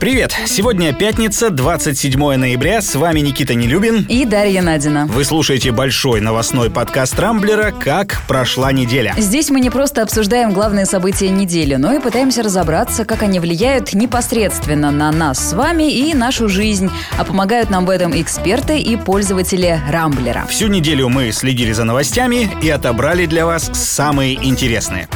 Привет! Сегодня пятница, 27 ноября. С вами Никита Нелюбин. И Дарья Надина. Вы слушаете большой новостной подкаст Рамблера «Как прошла неделя». Здесь мы не просто обсуждаем главные события недели, но и пытаемся разобраться, как они влияют непосредственно на нас с вами и нашу жизнь. А помогают нам в этом эксперты и пользователи Рамблера. Всю неделю мы следили за новостями и отобрали для вас самые интересные.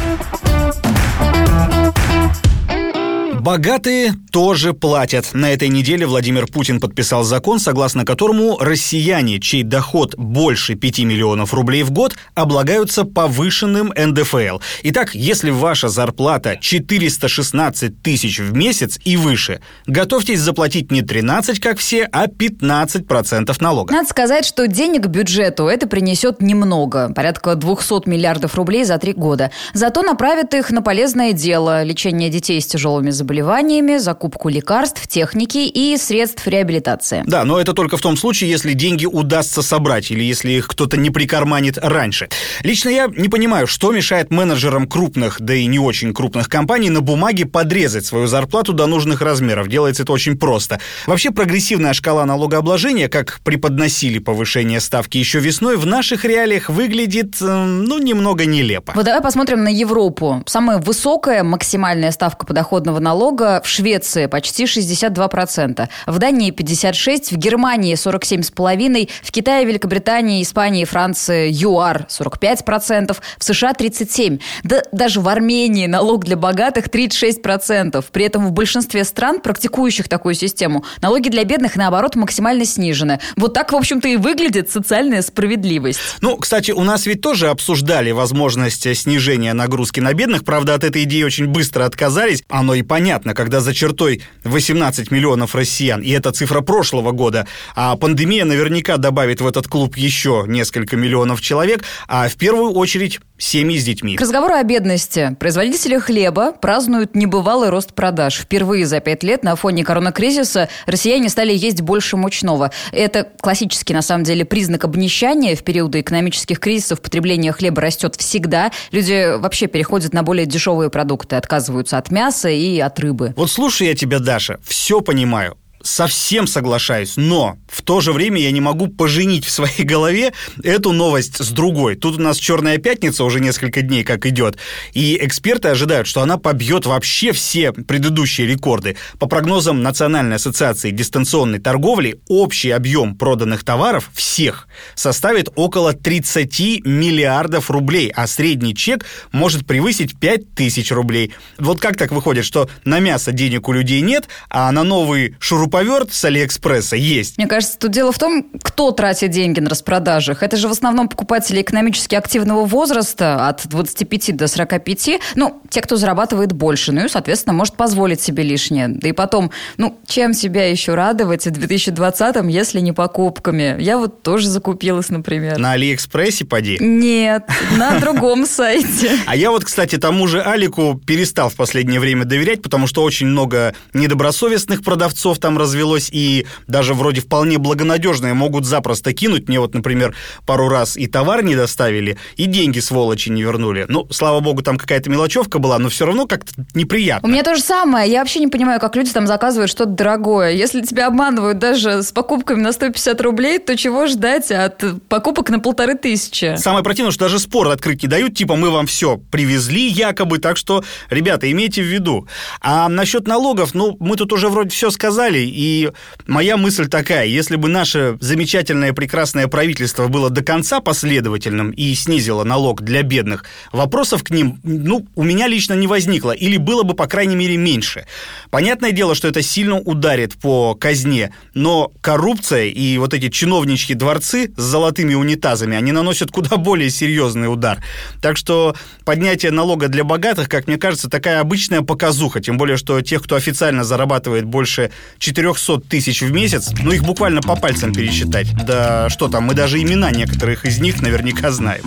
Богатые тоже платят. На этой неделе Владимир Путин подписал закон, согласно которому россияне, чей доход больше 5 миллионов рублей в год, облагаются повышенным НДФЛ. Итак, если ваша зарплата 416 тысяч в месяц и выше, готовьтесь заплатить не 13, как все, а 15% налога. Надо сказать, что денег бюджету это принесет немного, порядка 200 миллиардов рублей за три года. Зато направит их на полезное дело – лечение детей с тяжелыми заболеваниями заболеваниями, закупку лекарств, техники и средств реабилитации. Да, но это только в том случае, если деньги удастся собрать или если их кто-то не прикарманит раньше. Лично я не понимаю, что мешает менеджерам крупных, да и не очень крупных компаний на бумаге подрезать свою зарплату до нужных размеров. Делается это очень просто. Вообще прогрессивная шкала налогообложения, как преподносили повышение ставки еще весной, в наших реалиях выглядит, э, ну, немного нелепо. Вот давай посмотрим на Европу. Самая высокая максимальная ставка подоходного налога налога в Швеции почти 62%, в Дании 56%, в Германии 47,5%, в Китае, Великобритании, Испании, Франции ЮАР 45%, в США 37%. Да даже в Армении налог для богатых 36%. При этом в большинстве стран, практикующих такую систему, налоги для бедных, наоборот, максимально снижены. Вот так, в общем-то, и выглядит социальная справедливость. Ну, кстати, у нас ведь тоже обсуждали возможность снижения нагрузки на бедных. Правда, от этой идеи очень быстро отказались. Оно и понятно понятно, когда за чертой 18 миллионов россиян, и это цифра прошлого года, а пандемия наверняка добавит в этот клуб еще несколько миллионов человек, а в первую очередь семьи с детьми. К разговору о бедности. Производители хлеба празднуют небывалый рост продаж. Впервые за пять лет на фоне коронакризиса россияне стали есть больше мучного. Это классический, на самом деле, признак обнищания. В периоды экономических кризисов потребление хлеба растет всегда. Люди вообще переходят на более дешевые продукты, отказываются от мяса и от рыбы. Вот слушай я тебя, Даша, все понимаю совсем соглашаюсь, но в то же время я не могу поженить в своей голове эту новость с другой. Тут у нас Черная пятница уже несколько дней как идет, и эксперты ожидают, что она побьет вообще все предыдущие рекорды. По прогнозам Национальной ассоциации дистанционной торговли, общий объем проданных товаров всех составит около 30 миллиардов рублей, а средний чек может превысить 5 тысяч рублей. Вот как так выходит, что на мясо денег у людей нет, а на новый шуруп шуруповерт с Алиэкспресса есть. Мне кажется, тут дело в том, кто тратит деньги на распродажах. Это же в основном покупатели экономически активного возраста от 25 до 45. Ну, те, кто зарабатывает больше. Ну и, соответственно, может позволить себе лишнее. Да и потом, ну, чем себя еще радовать в 2020-м, если не покупками? Я вот тоже закупилась, например. На Алиэкспрессе, поди? Нет, на другом сайте. А я вот, кстати, тому же Алику перестал в последнее время доверять, потому что очень много недобросовестных продавцов там развелось, и даже вроде вполне благонадежные могут запросто кинуть. Мне вот, например, пару раз и товар не доставили, и деньги сволочи не вернули. Ну, слава богу, там какая-то мелочевка была, но все равно как-то неприятно. У меня то же самое. Я вообще не понимаю, как люди там заказывают что-то дорогое. Если тебя обманывают даже с покупками на 150 рублей, то чего ждать от покупок на полторы тысячи? Самое противное, что даже спор открыть не дают, типа мы вам все привезли якобы, так что, ребята, имейте в виду. А насчет налогов, ну, мы тут уже вроде все сказали, и моя мысль такая, если бы наше замечательное прекрасное правительство было до конца последовательным и снизило налог для бедных, вопросов к ним, ну, у меня лично не возникло, или было бы, по крайней мере, меньше. Понятное дело, что это сильно ударит по казне, но коррупция и вот эти чиновничьи дворцы с золотыми унитазами, они наносят куда более серьезный удар. Так что поднятие налога для богатых, как мне кажется, такая обычная показуха, тем более, что тех, кто официально зарабатывает больше 4 400 тысяч в месяц, ну их буквально по пальцам пересчитать. Да что там, мы даже имена некоторых из них наверняка знаем.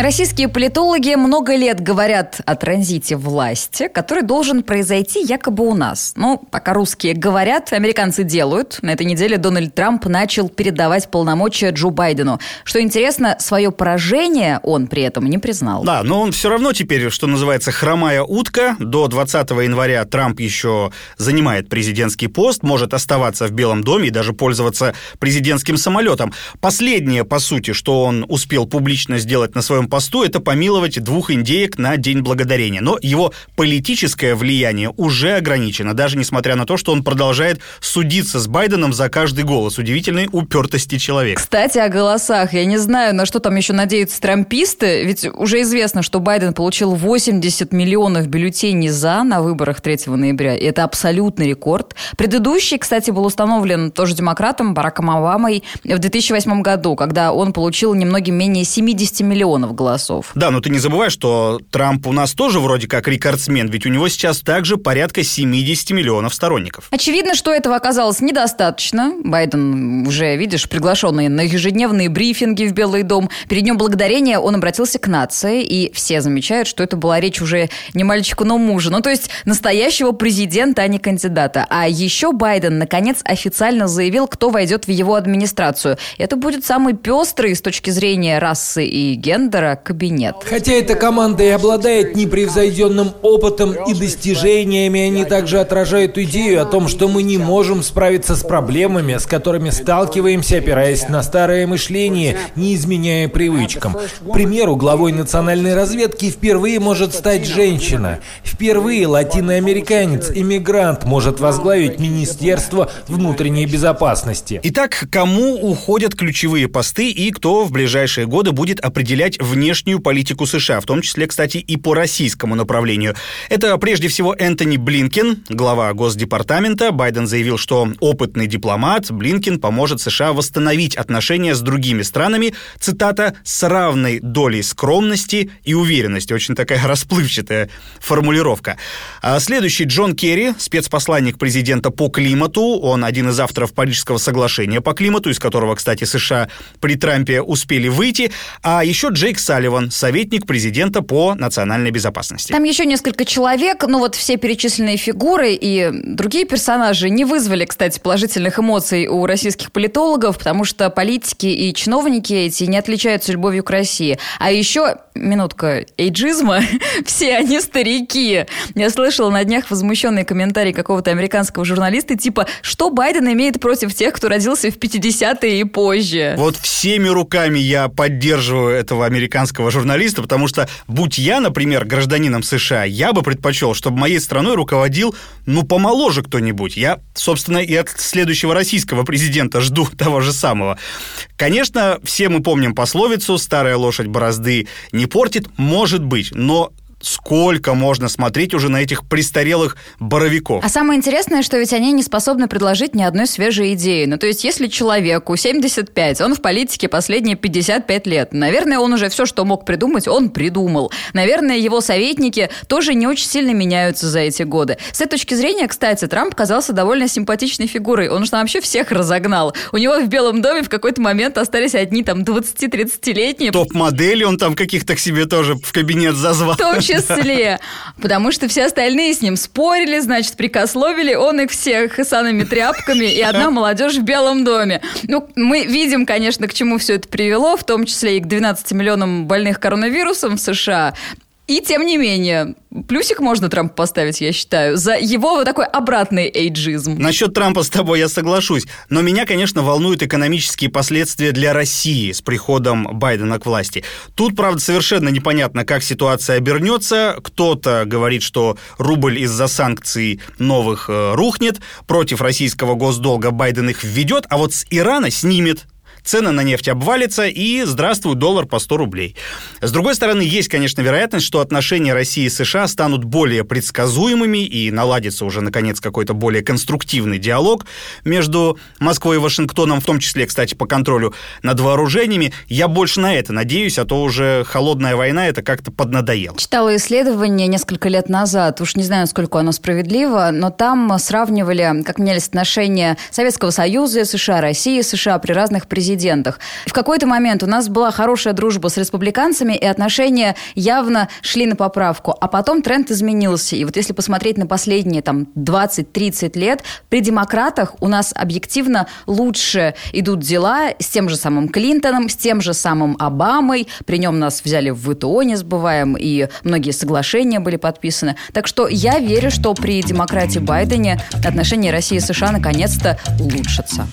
Российские политологи много лет говорят о транзите власти, который должен произойти якобы у нас. Ну, пока русские говорят, американцы делают. На этой неделе Дональд Трамп начал передавать полномочия Джо Байдену. Что интересно, свое поражение он при этом не признал. Да, но он все равно теперь, что называется, хромая утка. До 20 января Трамп еще занимает президентский пост, может оставаться в Белом доме и даже пользоваться президентским самолетом. Последнее, по сути, что он успел публично сделать на своем посту, это помиловать двух индеек на День Благодарения. Но его политическое влияние уже ограничено, даже несмотря на то, что он продолжает судиться с Байденом за каждый голос. Удивительной упертости человека. Кстати, о голосах. Я не знаю, на что там еще надеются трамписты, ведь уже известно, что Байден получил 80 миллионов бюллетеней «за» на выборах 3 ноября. И это абсолютный рекорд. Предыдущий, кстати, был установлен тоже демократом Бараком Обамой в 2008 году, когда он получил немногим менее 70 миллионов голосов. Да, но ты не забывай, что Трамп у нас тоже вроде как рекордсмен, ведь у него сейчас также порядка 70 миллионов сторонников. Очевидно, что этого оказалось недостаточно. Байден уже, видишь, приглашенный на ежедневные брифинги в Белый дом. Перед Днем Благодарения он обратился к нации, и все замечают, что это была речь уже не мальчику, но мужа. Ну, то есть настоящего президента, а не кандидата. А еще Байден, наконец, официально заявил, кто войдет в его администрацию. Это будет самый пестрый с точки зрения расы и гендера директора кабинет. Хотя эта команда и обладает непревзойденным опытом и достижениями, они также отражают идею о том, что мы не можем справиться с проблемами, с которыми сталкиваемся, опираясь на старое мышление, не изменяя привычкам. К примеру, главой национальной разведки впервые может стать женщина. Впервые латиноамериканец, иммигрант может возглавить Министерство внутренней безопасности. Итак, кому уходят ключевые посты и кто в ближайшие годы будет определять внешнюю политику США, в том числе, кстати, и по российскому направлению. Это прежде всего Энтони Блинкен, глава Госдепартамента. Байден заявил, что опытный дипломат Блинкен поможет США восстановить отношения с другими странами, цитата, «с равной долей скромности и уверенности». Очень такая расплывчатая формулировка. А следующий Джон Керри, спецпосланник президента по климату. Он один из авторов Парижского соглашения по климату, из которого, кстати, США при Трампе успели выйти. А еще Джейк Джейк Салливан, советник президента по национальной безопасности. Там еще несколько человек, но вот все перечисленные фигуры и другие персонажи не вызвали, кстати, положительных эмоций у российских политологов, потому что политики и чиновники эти не отличаются любовью к России. А еще, минутка эйджизма, все они старики. Я слышала на днях возмущенный комментарий какого-то американского журналиста, типа, что Байден имеет против тех, кто родился в 50-е и позже. Вот всеми руками я поддерживаю этого американского американского журналиста, потому что, будь я, например, гражданином США, я бы предпочел, чтобы моей страной руководил, ну, помоложе кто-нибудь. Я, собственно, и от следующего российского президента жду того же самого. Конечно, все мы помним пословицу «старая лошадь борозды не портит», может быть, но сколько можно смотреть уже на этих престарелых боровиков. А самое интересное, что ведь они не способны предложить ни одной свежей идеи. Ну, то есть, если человеку 75, он в политике последние 55 лет, наверное, он уже все, что мог придумать, он придумал. Наверное, его советники тоже не очень сильно меняются за эти годы. С этой точки зрения, кстати, Трамп казался довольно симпатичной фигурой. Он там вообще всех разогнал. У него в Белом доме в какой-то момент остались одни там 20-30-летние. Топ-модели он там каких-то к себе тоже в кабинет зазвал. Точно числе. Потому что все остальные с ним спорили, значит, прикословили. Он их всех самыми тряпками, и одна молодежь в Белом доме. Ну, мы видим, конечно, к чему все это привело, в том числе и к 12 миллионам больных коронавирусом в США. И тем не менее, плюсик можно Трампу поставить, я считаю, за его вот такой обратный эйджизм. Насчет Трампа с тобой я соглашусь. Но меня, конечно, волнуют экономические последствия для России с приходом Байдена к власти. Тут, правда, совершенно непонятно, как ситуация обернется. Кто-то говорит, что рубль из-за санкций новых э, рухнет, против российского госдолга Байден их введет, а вот с Ирана снимет цены на нефть обвалятся, и здравствуй, доллар по 100 рублей. С другой стороны, есть, конечно, вероятность, что отношения России и США станут более предсказуемыми и наладится уже, наконец, какой-то более конструктивный диалог между Москвой и Вашингтоном, в том числе, кстати, по контролю над вооружениями. Я больше на это надеюсь, а то уже холодная война это как-то поднадоело. Читала исследование несколько лет назад, уж не знаю, сколько оно справедливо, но там сравнивали, как менялись отношения Советского Союза, США, России, США при разных президентах президентах. В какой-то момент у нас была хорошая дружба с республиканцами, и отношения явно шли на поправку. А потом тренд изменился. И вот если посмотреть на последние там 20-30 лет, при демократах у нас объективно лучше идут дела с тем же самым Клинтоном, с тем же самым Обамой. При нем нас взяли в ВТО, не забываем, и многие соглашения были подписаны. Так что я верю, что при демократии Байдене отношения России и США наконец-то улучшатся.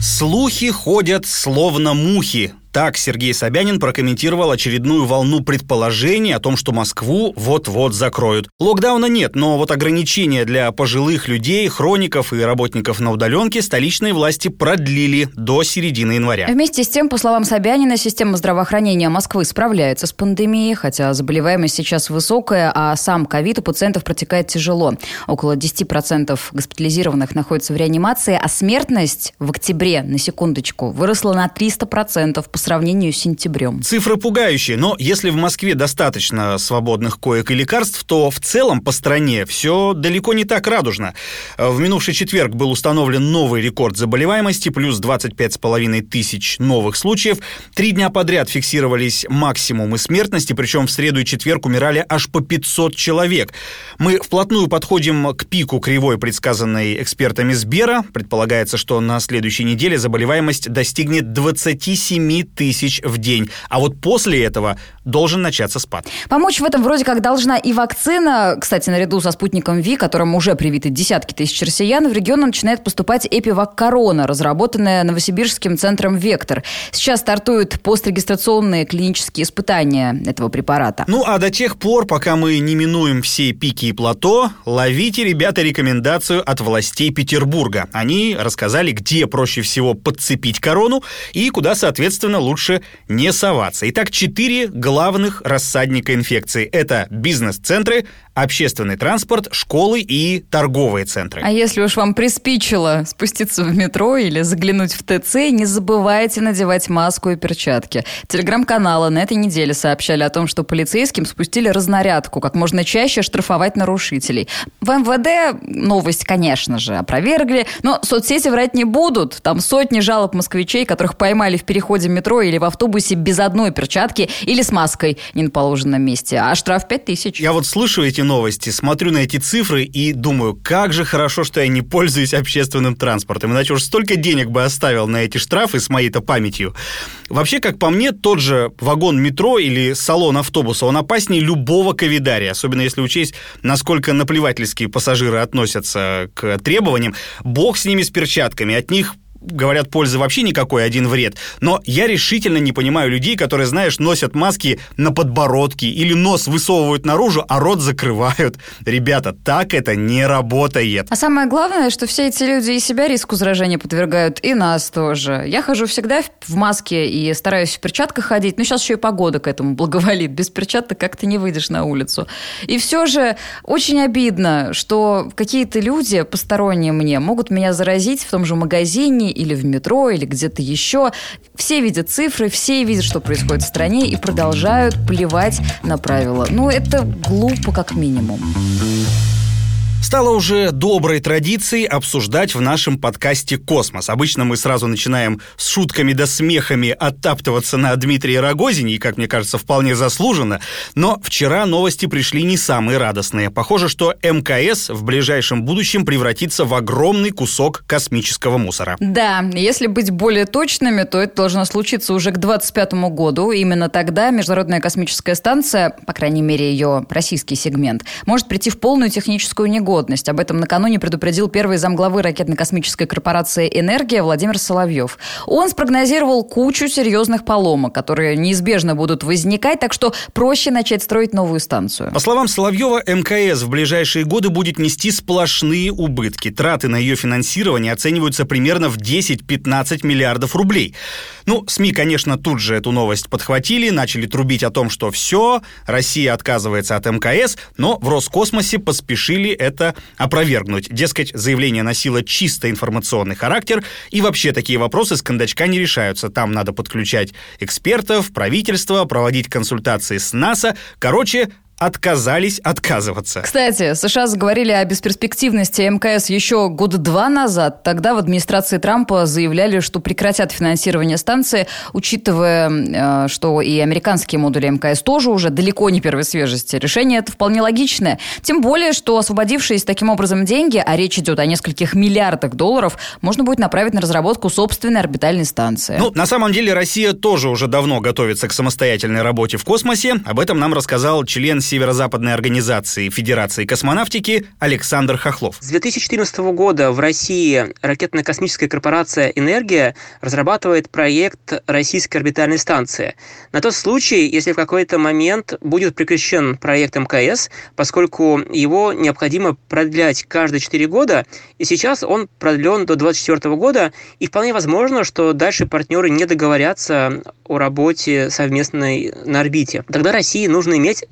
Слухи ходят словно мухи. Так Сергей Собянин прокомментировал очередную волну предположений о том, что Москву вот-вот закроют. Локдауна нет, но вот ограничения для пожилых людей, хроников и работников на удаленке столичные власти продлили до середины января. Вместе с тем, по словам Собянина, система здравоохранения Москвы справляется с пандемией, хотя заболеваемость сейчас высокая, а сам ковид у пациентов протекает тяжело. Около 10% госпитализированных находятся в реанимации, а смертность в октябре, на секундочку, выросла на 300% по сравнению с сентябрем. Цифры пугающие, но если в Москве достаточно свободных коек и лекарств, то в целом по стране все далеко не так радужно. В минувший четверг был установлен новый рекорд заболеваемости, плюс 25,5 тысяч новых случаев. Три дня подряд фиксировались максимумы смертности, причем в среду и четверг умирали аж по 500 человек. Мы вплотную подходим к пику кривой, предсказанной экспертами Сбера. Предполагается, что на следующей неделе заболеваемость достигнет 27 тысяч в день. А вот после этого должен начаться спад. Помочь в этом вроде как должна и вакцина. Кстати, наряду со спутником ВИ, которым уже привиты десятки тысяч россиян, в регион начинает поступать Эпивак Корона, разработанная Новосибирским центром «Вектор». Сейчас стартуют пострегистрационные клинические испытания этого препарата. Ну, а до тех пор, пока мы не минуем все пики и плато, ловите, ребята, рекомендацию от властей Петербурга. Они рассказали, где проще всего подцепить корону и куда, соответственно, лучше не соваться. Итак, четыре главных рассадника инфекции. Это бизнес-центры, общественный транспорт, школы и торговые центры. А если уж вам приспичило спуститься в метро или заглянуть в ТЦ, не забывайте надевать маску и перчатки. Телеграм-каналы на этой неделе сообщали о том, что полицейским спустили разнарядку, как можно чаще штрафовать нарушителей. В МВД новость, конечно же, опровергли, но соцсети врать не будут. Там сотни жалоб москвичей, которых поймали в переходе метро или в автобусе без одной перчатки или с маской не на положенном месте. А штраф 5 тысяч. Я вот слышу эти новости, смотрю на эти цифры и думаю, как же хорошо, что я не пользуюсь общественным транспортом, иначе уж столько денег бы оставил на эти штрафы с моей-то памятью. Вообще, как по мне, тот же вагон метро или салон автобуса, он опаснее любого ковидария, особенно если учесть, насколько наплевательские пассажиры относятся к требованиям. Бог с ними с перчатками, от них говорят, пользы вообще никакой, один вред. Но я решительно не понимаю людей, которые, знаешь, носят маски на подбородке или нос высовывают наружу, а рот закрывают. Ребята, так это не работает. А самое главное, что все эти люди и себя риску заражения подвергают, и нас тоже. Я хожу всегда в маске и стараюсь в перчатках ходить, но сейчас еще и погода к этому благоволит. Без перчаток как-то не выйдешь на улицу. И все же очень обидно, что какие-то люди посторонние мне могут меня заразить в том же магазине или в метро, или где-то еще. Все видят цифры, все видят, что происходит в стране и продолжают плевать на правила. Ну, это глупо как минимум. Стало уже доброй традицией обсуждать в нашем подкасте «Космос». Обычно мы сразу начинаем с шутками да смехами оттаптываться на Дмитрия Рогозине, и, как мне кажется, вполне заслуженно. Но вчера новости пришли не самые радостные. Похоже, что МКС в ближайшем будущем превратится в огромный кусок космического мусора. Да, если быть более точными, то это должно случиться уже к 2025 году. Именно тогда Международная космическая станция, по крайней мере ее российский сегмент, может прийти в полную техническую негодность годность. Об этом накануне предупредил первый замглавы ракетно-космической корпорации «Энергия» Владимир Соловьев. Он спрогнозировал кучу серьезных поломок, которые неизбежно будут возникать, так что проще начать строить новую станцию. По словам Соловьева, МКС в ближайшие годы будет нести сплошные убытки. Траты на ее финансирование оцениваются примерно в 10-15 миллиардов рублей. Ну, СМИ, конечно, тут же эту новость подхватили, начали трубить о том, что все, Россия отказывается от МКС, но в Роскосмосе поспешили это это опровергнуть. Дескать, заявление носило чисто информационный характер, и вообще такие вопросы с кондачка не решаются. Там надо подключать экспертов, правительство, проводить консультации с НАСА. Короче, отказались отказываться. Кстати, США заговорили о бесперспективности МКС еще года два назад. Тогда в администрации Трампа заявляли, что прекратят финансирование станции, учитывая, э, что и американские модули МКС тоже уже далеко не первой свежести. Решение это вполне логичное. Тем более, что освободившиеся таким образом деньги, а речь идет о нескольких миллиардах долларов, можно будет направить на разработку собственной орбитальной станции. Ну, на самом деле, Россия тоже уже давно готовится к самостоятельной работе в космосе. Об этом нам рассказал член Северо-Западной организации Федерации космонавтики Александр Хохлов. С 2014 года в России ракетно-космическая корпорация «Энергия» разрабатывает проект российской орбитальной станции. На тот случай, если в какой-то момент будет прекращен проект МКС, поскольку его необходимо продлять каждые 4 года, и сейчас он продлен до 2024 года, и вполне возможно, что дальше партнеры не договорятся о работе совместной на орбите. Тогда России нужно иметь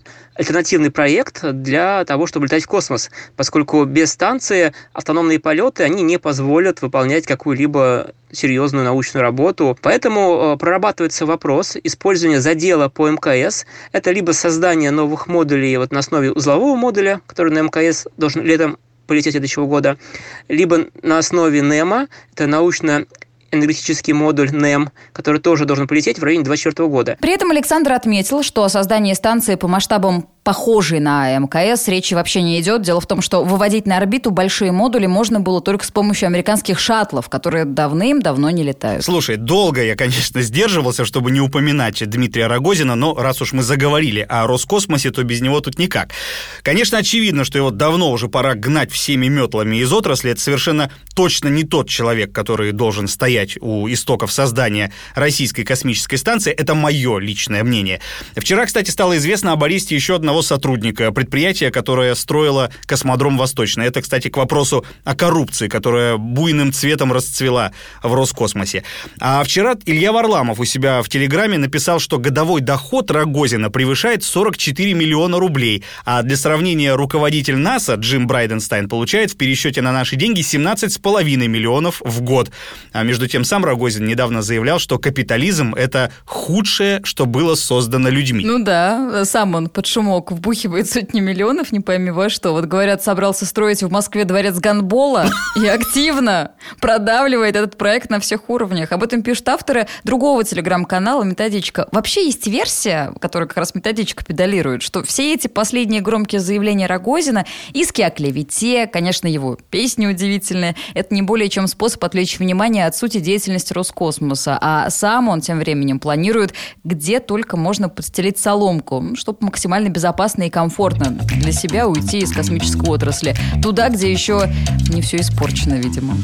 альтернативный проект для того, чтобы летать в космос, поскольку без станции автономные полеты, они не позволят выполнять какую-либо серьезную научную работу. Поэтому э, прорабатывается вопрос использования задела по МКС. Это либо создание новых модулей вот на основе узлового модуля, который на МКС должен летом полететь следующего года, либо на основе НЕМа, это научно энергетический модуль НЭМ, который тоже должен полететь в районе 2024 года. При этом Александр отметил, что о создании станции по масштабам похожий на МКС, речи вообще не идет. Дело в том, что выводить на орбиту большие модули можно было только с помощью американских шаттлов, которые давным-давно не летают. Слушай, долго я, конечно, сдерживался, чтобы не упоминать Дмитрия Рогозина, но раз уж мы заговорили о Роскосмосе, то без него тут никак. Конечно, очевидно, что его давно уже пора гнать всеми метлами из отрасли. Это совершенно точно не тот человек, который должен стоять у истоков создания российской космической станции. Это мое личное мнение. Вчера, кстати, стало известно об аресте еще одного одного сотрудника предприятия, которое строило космодром Восточный. Это, кстати, к вопросу о коррупции, которая буйным цветом расцвела в Роскосмосе. А вчера Илья Варламов у себя в Телеграме написал, что годовой доход Рогозина превышает 44 миллиона рублей. А для сравнения, руководитель НАСА Джим Брайденстайн получает в пересчете на наши деньги 17,5 миллионов в год. А между тем сам Рогозин недавно заявлял, что капитализм – это худшее, что было создано людьми. Ну да, сам он под шумок Бог вбухивает сотни миллионов, не пойми во что. Вот говорят, собрался строить в Москве дворец гандбола и активно продавливает этот проект на всех уровнях. Об этом пишут авторы другого телеграм-канала «Методичка». Вообще есть версия, которая как раз «Методичка» педалирует, что все эти последние громкие заявления Рогозина, иски о клевете, конечно, его песни удивительные, это не более чем способ отвлечь внимание от сути деятельности Роскосмоса. А сам он тем временем планирует, где только можно подстелить соломку, чтобы максимально безопасно и комфортно для себя уйти из космической отрасли. Туда, где еще не все испорчено, видимо.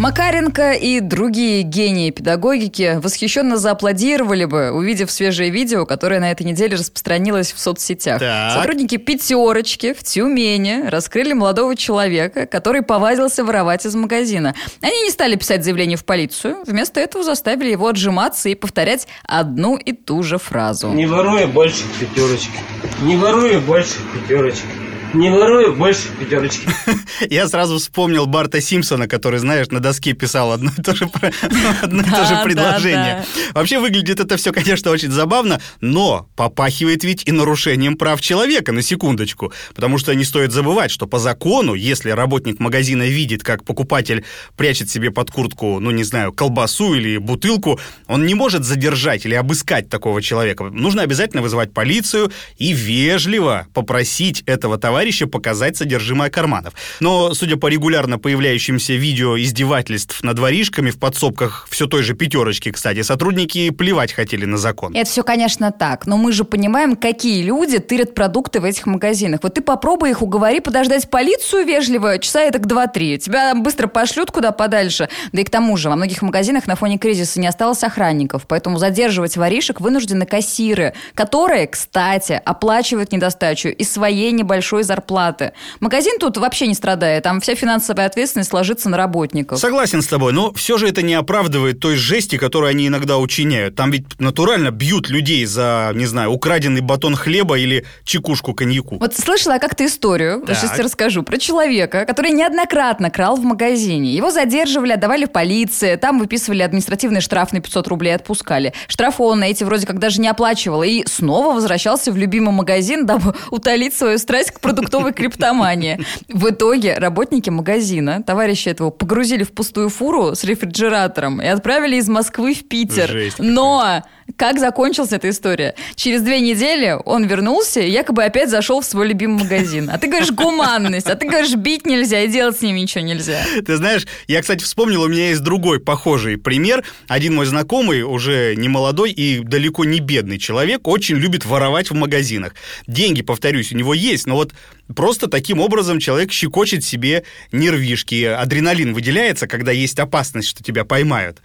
Макаренко и другие гении педагогики восхищенно зааплодировали бы, увидев свежее видео, которое на этой неделе распространилось в соцсетях. Так. Сотрудники «пятерочки» в Тюмени раскрыли молодого человека, который повадился воровать из магазина. Они не стали писать заявление в полицию, вместо этого заставили его отжиматься и повторять одну и ту же фразу. «Не воруй больше пятерочки! Не воруй больше пятерочки!» Не ворую больше пятерочки. Я сразу вспомнил Барта Симпсона, который, знаешь, на доске писал одно и то же, одно и то же предложение. Вообще выглядит это все, конечно, очень забавно, но попахивает ведь и нарушением прав человека, на секундочку. Потому что не стоит забывать, что по закону, если работник магазина видит, как покупатель прячет себе под куртку, ну, не знаю, колбасу или бутылку, он не может задержать или обыскать такого человека. Нужно обязательно вызывать полицию и вежливо попросить этого товарища товарища показать содержимое карманов. Но, судя по регулярно появляющимся видео издевательств над воришками в подсобках все той же пятерочки, кстати, сотрудники плевать хотели на закон. Это все, конечно, так. Но мы же понимаем, какие люди тырят продукты в этих магазинах. Вот ты попробуй их уговори подождать полицию вежливо, часа это к 2-3. Тебя быстро пошлют куда подальше. Да и к тому же, во многих магазинах на фоне кризиса не осталось охранников, поэтому задерживать воришек вынуждены кассиры, которые, кстати, оплачивают недостачу из своей небольшой зарплаты. Магазин тут вообще не страдает, там вся финансовая ответственность ложится на работников. Согласен с тобой, но все же это не оправдывает той жести, которую они иногда учиняют. Там ведь натурально бьют людей за, не знаю, украденный батон хлеба или чекушку коньяку. Вот слышала я как-то историю, Так. сейчас тебе расскажу, про человека, который неоднократно крал в магазине. Его задерживали, отдавали в полиции, там выписывали административный штраф на 500 рублей, отпускали. Штрафы он на эти вроде как даже не оплачивал. И снова возвращался в любимый магазин, дабы утолить свою страсть к продуктовой криптомании. В итоге работники магазина, товарища этого, погрузили в пустую фуру с рефрижератором и отправили из Москвы в Питер. Жесть какая. Но как закончилась эта история? Через две недели он вернулся и якобы опять зашел в свой любимый магазин. А ты говоришь гуманность, а ты говоришь бить нельзя и делать с ними ничего нельзя. Ты знаешь, я, кстати, вспомнил, у меня есть другой похожий пример. Один мой знакомый, уже не молодой и далеко не бедный человек, очень любит воровать в магазинах. Деньги, повторюсь, у него есть, но вот просто таким образом человек щекочет себе нервишки. Адреналин выделяется, когда есть опасность, что тебя поймают.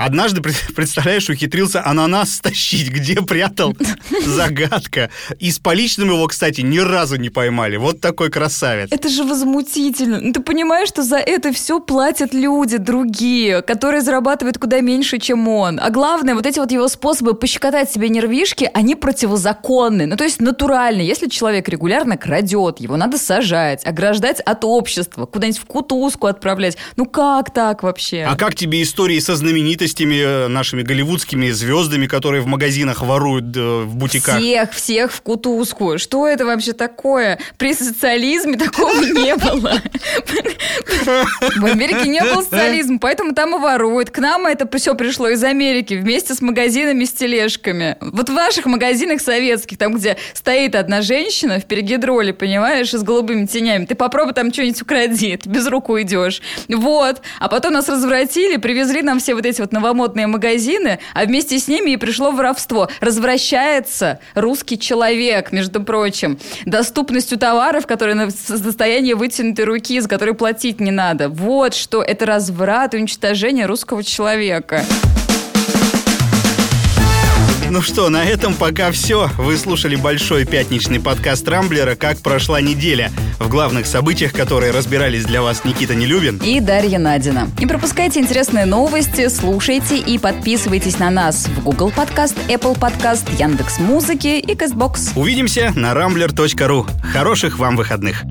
Однажды, пред- представляешь, ухитрился ананас стащить, где прятал. Загадка. И с поличным его, кстати, ни разу не поймали. Вот такой красавец. Это же возмутительно. Ну, ты понимаешь, что за это все платят люди другие, которые зарабатывают куда меньше, чем он. А главное, вот эти вот его способы пощекотать себе нервишки, они противозаконны. Ну, то есть натуральны. Если человек регулярно крадет, его надо сажать, ограждать от общества, куда-нибудь в кутузку отправлять. Ну, как так вообще? А как тебе истории со знаменитостями, э, нашими голливудскими звездами, которые в магазинах воруют э, в бутиках? Всех, всех в кутузку. Что это вообще такое? При социализме такого не было. В Америке не был социализм, поэтому там и воруют. К нам это все пришло из Америки вместе с магазинами с тележками. Вот в ваших магазинах советских, там, где стоит одна женщина в перегидроле, понимаешь, с голубыми тенями, ты попробуй там что-нибудь укради, ты без рук уйдешь. Вот. А потом нас развратили, привезли нам все вот эти вот новомодные магазины, а вместе с ними и пришло воровство. Развращается русский человек, между прочим. Доступностью товаров, которые на состоянии вытянутой руки, за которые платить не надо. Вот что это разврат и уничтожение русского человека. Ну что, на этом пока все. Вы слушали большой пятничный подкаст Рамблера «Как прошла неделя», в главных событиях, которые разбирались для вас Никита Нелюбин. И Дарья Надина. Не пропускайте интересные новости, слушайте и подписывайтесь на нас в Google Подкаст, Apple Подкаст, Яндекс Музыки и Кастбокс. Увидимся на rambler.ru. Хороших вам выходных.